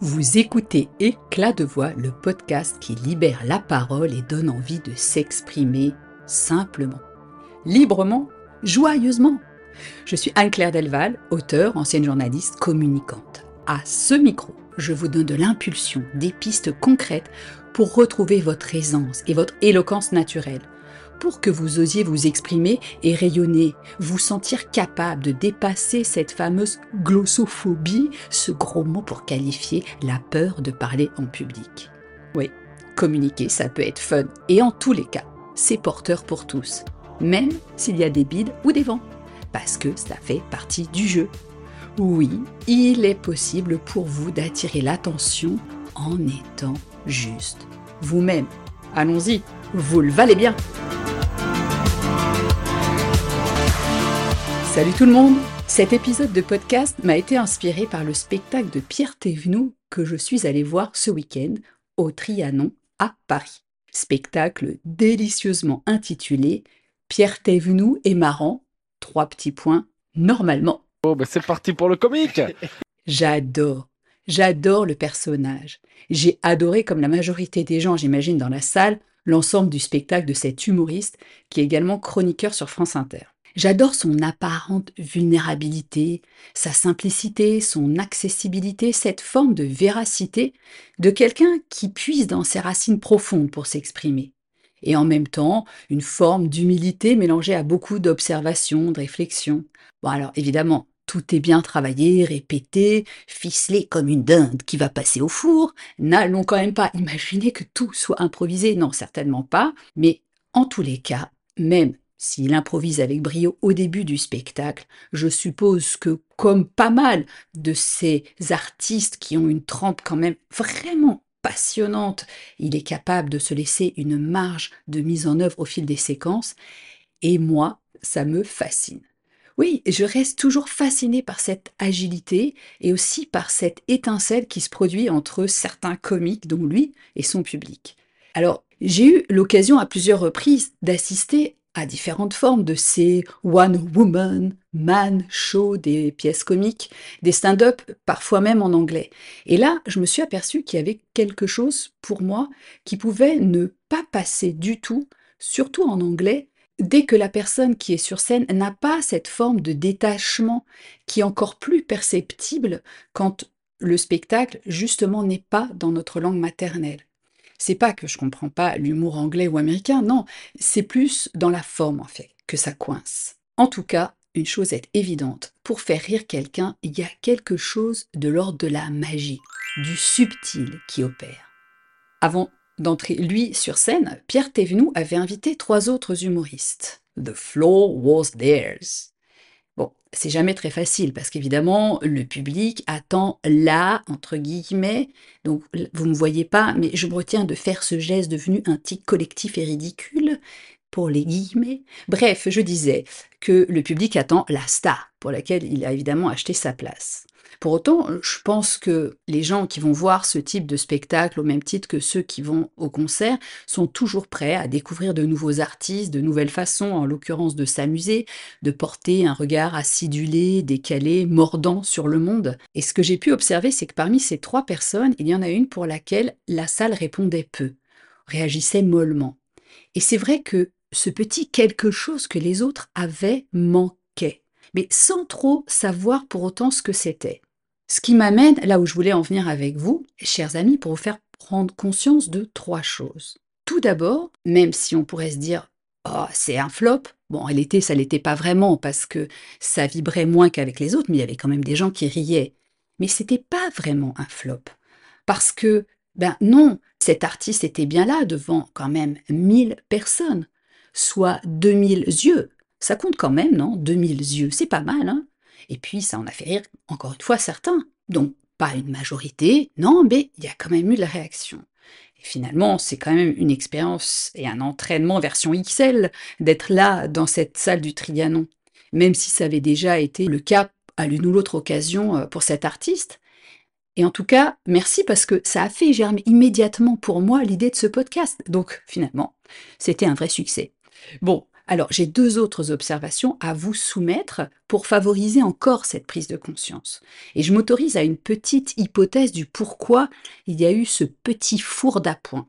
Vous écoutez Éclat de voix, le podcast qui libère la parole et donne envie de s'exprimer simplement, librement, joyeusement. Je suis Anne-Claire Delval, auteure, ancienne journaliste, communicante. À ce micro, je vous donne de l'impulsion, des pistes concrètes pour retrouver votre aisance et votre éloquence naturelle pour que vous osiez vous exprimer et rayonner, vous sentir capable de dépasser cette fameuse glossophobie, ce gros mot pour qualifier la peur de parler en public. Oui, communiquer, ça peut être fun, et en tous les cas, c'est porteur pour tous, même s'il y a des bides ou des vents, parce que ça fait partie du jeu. Oui, il est possible pour vous d'attirer l'attention en étant juste vous-même. Allons-y, vous le valez bien. Salut tout le monde Cet épisode de podcast m'a été inspiré par le spectacle de Pierre Thévenoud que je suis allé voir ce week-end au Trianon à Paris. Spectacle délicieusement intitulé Pierre Thévenoud est marrant, trois petits points, normalement. Oh, ben c'est parti pour le comique J'adore, j'adore le personnage. J'ai adoré, comme la majorité des gens, j'imagine, dans la salle, l'ensemble du spectacle de cet humoriste qui est également chroniqueur sur France Inter. J'adore son apparente vulnérabilité, sa simplicité, son accessibilité, cette forme de véracité de quelqu'un qui puise dans ses racines profondes pour s'exprimer. Et en même temps, une forme d'humilité mélangée à beaucoup d'observation, de réflexion. Bon alors évidemment, tout est bien travaillé, répété, ficelé comme une dinde qui va passer au four. N'allons quand même pas imaginer que tout soit improvisé, non certainement pas, mais en tous les cas, même s'il improvise avec brio au début du spectacle, je suppose que, comme pas mal de ces artistes qui ont une trempe quand même vraiment passionnante, il est capable de se laisser une marge de mise en œuvre au fil des séquences. Et moi, ça me fascine. Oui, je reste toujours fascinée par cette agilité et aussi par cette étincelle qui se produit entre certains comiques, dont lui, et son public. Alors, j'ai eu l'occasion à plusieurs reprises d'assister à différentes formes de ces one woman man show, des pièces comiques, des stand-up, parfois même en anglais. Et là, je me suis aperçue qu'il y avait quelque chose pour moi qui pouvait ne pas passer du tout, surtout en anglais, dès que la personne qui est sur scène n'a pas cette forme de détachement qui est encore plus perceptible quand le spectacle, justement, n'est pas dans notre langue maternelle. C'est pas que je comprends pas l'humour anglais ou américain, non, c'est plus dans la forme en fait que ça coince. En tout cas, une chose est évidente, pour faire rire quelqu'un, il y a quelque chose de l'ordre de la magie, du subtil qui opère. Avant d'entrer lui sur scène, Pierre Thévenoud avait invité trois autres humoristes. The floor was theirs. C'est jamais très facile parce qu'évidemment, le public attend là, entre guillemets. Donc, vous ne me voyez pas, mais je me retiens de faire ce geste devenu un tic collectif et ridicule pour les guillemets. Bref, je disais que le public attend la star pour laquelle il a évidemment acheté sa place. Pour autant, je pense que les gens qui vont voir ce type de spectacle, au même titre que ceux qui vont au concert, sont toujours prêts à découvrir de nouveaux artistes, de nouvelles façons, en l'occurrence de s'amuser, de porter un regard acidulé, décalé, mordant sur le monde. Et ce que j'ai pu observer, c'est que parmi ces trois personnes, il y en a une pour laquelle la salle répondait peu, réagissait mollement. Et c'est vrai que ce petit quelque chose que les autres avaient manquait, mais sans trop savoir pour autant ce que c'était. Ce qui m'amène là où je voulais en venir avec vous, chers amis, pour vous faire prendre conscience de trois choses. Tout d'abord, même si on pourrait se dire Oh, c'est un flop. Bon, elle était, ça l'était pas vraiment parce que ça vibrait moins qu'avec les autres, mais il y avait quand même des gens qui riaient. Mais c'était pas vraiment un flop. Parce que, ben non, cet artiste était bien là devant quand même 1000 personnes, soit 2000 yeux. Ça compte quand même, non? 2000 yeux, c'est pas mal, hein? Et puis, ça en a fait rire, encore une fois, certains. Donc, pas une majorité, non, mais il y a quand même eu de la réaction. Et finalement, c'est quand même une expérience et un entraînement version XL d'être là dans cette salle du Trianon. Même si ça avait déjà été le cas à l'une ou l'autre occasion euh, pour cet artiste. Et en tout cas, merci parce que ça a fait germer immédiatement pour moi l'idée de ce podcast. Donc finalement, c'était un vrai succès. Bon, Alors, j'ai deux autres observations à vous soumettre pour favoriser encore cette prise de conscience. Et je m'autorise à une petite hypothèse du pourquoi il y a eu ce petit four d'appoint.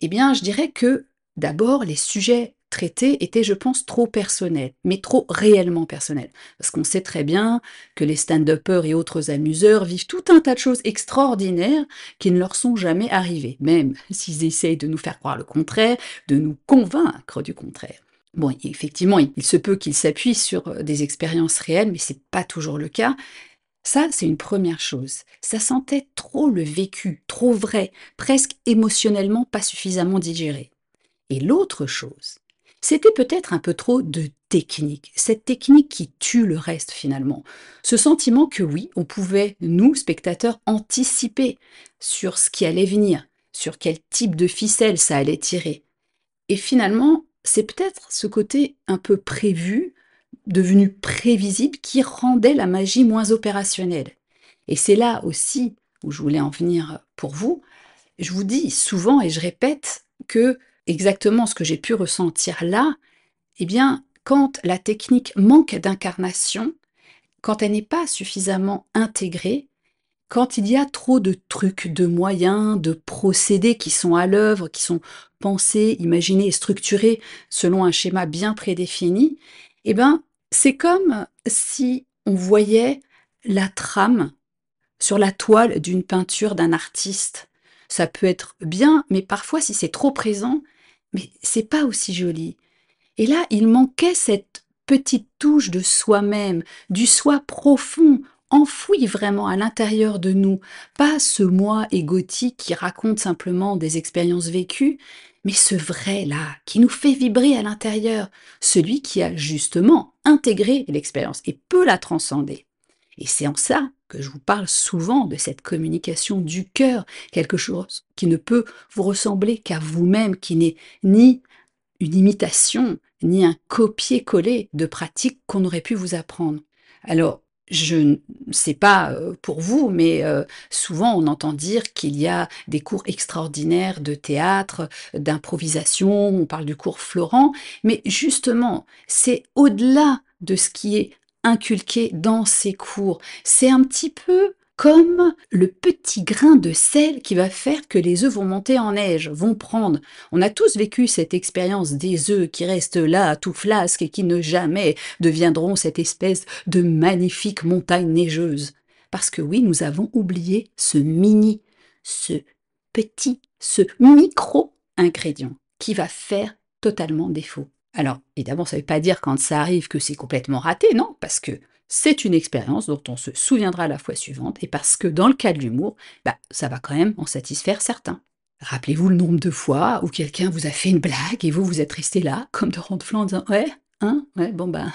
Eh bien, je dirais que d'abord, les sujets traités étaient, je pense, trop personnels, mais trop réellement personnels. Parce qu'on sait très bien que les stand-uppers et autres amuseurs vivent tout un tas de choses extraordinaires qui ne leur sont jamais arrivées, même s'ils essayent de nous faire croire le contraire, de nous convaincre du contraire. Bon, effectivement, il se peut qu'ils s'appuient sur euh, des expériences réelles, mais c'est pas toujours le cas. Ça, c'est une première chose. Ça sentait trop le vécu, trop vrai, presque émotionnellement pas suffisamment digéré. Et l'autre chose, c'était peut-être un peu trop de technique, cette technique qui tue le reste finalement. Ce sentiment que oui, on pouvait, nous, spectateurs, anticiper sur ce qui allait venir, sur quel type de ficelle ça allait tirer. Et finalement, c'est peut-être ce côté un peu prévu, devenu prévisible, qui rendait la magie moins opérationnelle. Et c'est là aussi où je voulais en venir pour vous. Je vous dis souvent et je répète que exactement ce que j'ai pu ressentir là, eh bien, quand la technique manque d'incarnation, quand elle n'est pas suffisamment intégrée, quand il y a trop de trucs, de moyens, de procédés qui sont à l'œuvre, qui sont pensés, imaginés et structurés selon un schéma bien prédéfini, eh ben, c'est comme si on voyait la trame sur la toile d'une peinture d'un artiste. Ça peut être bien, mais parfois, si c'est trop présent, mais c'est pas aussi joli. Et là, il manquait cette petite touche de soi-même, du soi profond, enfoui vraiment à l'intérieur de nous, pas ce moi égotique qui raconte simplement des expériences vécues, mais ce vrai-là qui nous fait vibrer à l'intérieur, celui qui a justement intégré l'expérience et peut la transcender. Et c'est en ça que je vous parle souvent de cette communication du cœur, quelque chose qui ne peut vous ressembler qu'à vous-même, qui n'est ni une imitation, ni un copier-coller de pratiques qu'on aurait pu vous apprendre. Alors, je ne sais pas euh, pour vous, mais euh, souvent on entend dire qu'il y a des cours extraordinaires de théâtre, d'improvisation, on parle du cours Florent, mais justement, c'est au-delà de ce qui est inculqué dans ces cours. C'est un petit peu comme le petit grain de sel qui va faire que les œufs vont monter en neige, vont prendre. On a tous vécu cette expérience des œufs qui restent là, tout flasques, et qui ne jamais deviendront cette espèce de magnifique montagne neigeuse. Parce que oui, nous avons oublié ce mini, ce petit, ce micro-ingrédient qui va faire totalement défaut. Alors, évidemment, ça ne veut pas dire quand ça arrive que c'est complètement raté, non, parce que c'est une expérience dont on se souviendra la fois suivante, et parce que dans le cas de l'humour, bah, ça va quand même en satisfaire certains. Rappelez-vous le nombre de fois où quelqu'un vous a fait une blague et vous, vous êtes resté là, comme de ronde-flanc, en disant Ouais, hein, ouais, bon ben,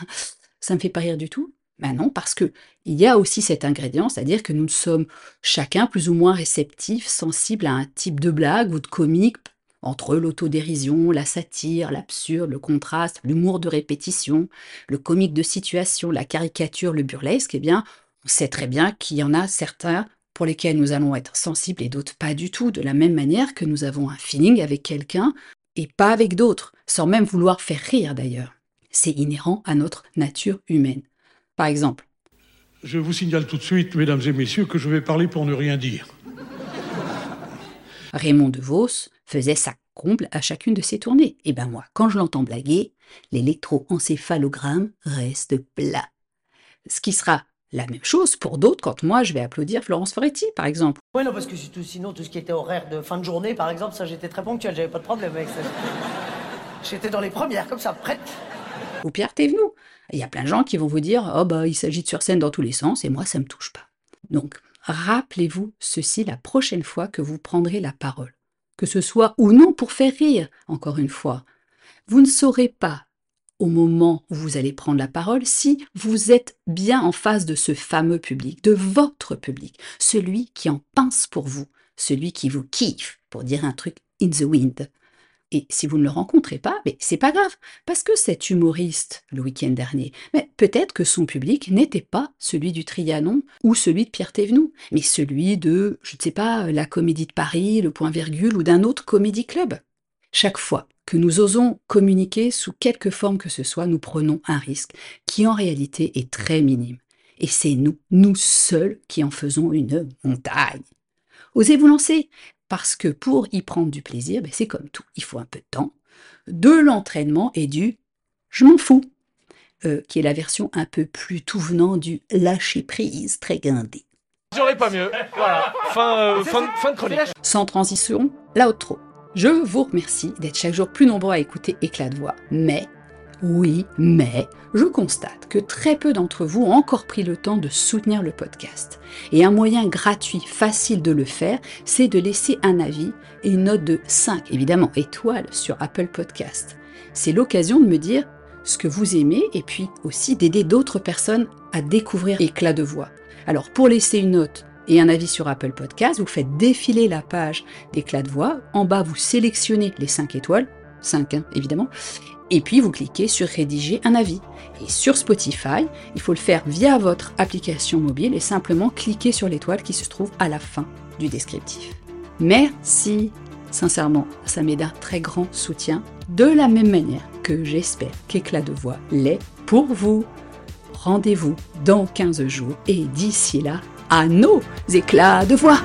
ça me fait pas rire du tout. Ben non, parce que il y a aussi cet ingrédient, c'est-à-dire que nous sommes chacun plus ou moins réceptifs, sensibles à un type de blague ou de comique, entre l'autodérision, la satire, l'absurde, le contraste, l'humour de répétition, le comique de situation, la caricature, le burlesque, eh bien, on sait très bien qu'il y en a certains pour lesquels nous allons être sensibles et d'autres pas du tout, de la même manière que nous avons un feeling avec quelqu'un et pas avec d'autres, sans même vouloir faire rire d'ailleurs. C'est inhérent à notre nature humaine. Par exemple. Je vous signale tout de suite, mesdames et messieurs, que je vais parler pour ne rien dire. Raymond DeVos faisait sa comble à chacune de ses tournées. Et ben moi, quand je l'entends blaguer, l'électroencéphalogramme reste plat. Ce qui sera la même chose pour d'autres quand moi je vais applaudir Florence Foretti, par exemple. Oui, non, parce que sinon, tout ce qui était horaire de fin de journée, par exemple, ça j'étais très ponctuel, j'avais pas de problème avec ça. J'étais dans les premières, comme ça, prête. Ou Pierre Thévenoud. Il y a plein de gens qui vont vous dire Oh, bah, il s'agit de sur scène dans tous les sens, et moi, ça me touche pas. Donc, rappelez-vous ceci la prochaine fois que vous prendrez la parole que ce soit ou non pour faire rire, encore une fois. Vous ne saurez pas, au moment où vous allez prendre la parole, si vous êtes bien en face de ce fameux public, de votre public, celui qui en pince pour vous, celui qui vous kiffe, pour dire un truc in the wind. Et si vous ne le rencontrez pas, mais c'est pas grave, parce que cet humoriste, le week-end dernier, mais peut-être que son public n'était pas celui du Trianon ou celui de Pierre Thévenoud, mais celui de, je ne sais pas, la Comédie de Paris, le Point Virgule ou d'un autre comédie club. Chaque fois que nous osons communiquer sous quelque forme que ce soit, nous prenons un risque qui en réalité est très minime. Et c'est nous, nous seuls, qui en faisons une montagne. Osez vous lancer, parce que pour y prendre du plaisir, ben c'est comme tout, il faut un peu de temps, de l'entraînement et du je m'en fous, euh, qui est la version un peu plus tout venant du lâcher prise très guindé. J'aurais pas mieux. Voilà. Fin, euh, fin, fin de chronique. Sans transition, l'outro. Je vous remercie d'être chaque jour plus nombreux à écouter Éclat de voix, mais, oui, mais, je constate que très peu d'entre vous ont encore pris le temps de soutenir le podcast. Et un moyen gratuit, facile de le faire, c'est de laisser un avis et une note de 5, évidemment, étoiles sur Apple Podcast. C'est l'occasion de me dire ce que vous aimez et puis aussi d'aider d'autres personnes à découvrir Éclat de voix. Alors pour laisser une note et un avis sur Apple Podcast, vous faites défiler la page d'éclat de voix. En bas, vous sélectionnez les 5 étoiles, 5 hein, évidemment, et puis vous cliquez sur rédiger un avis. Et sur Spotify, il faut le faire via votre application mobile et simplement cliquer sur l'étoile qui se trouve à la fin du descriptif. Merci, sincèrement, ça m'est d'un très grand soutien, de la même manière que j'espère qu'éclat de voix l'est pour vous. Rendez-vous dans 15 jours et d'ici là, à nos éclats de voix.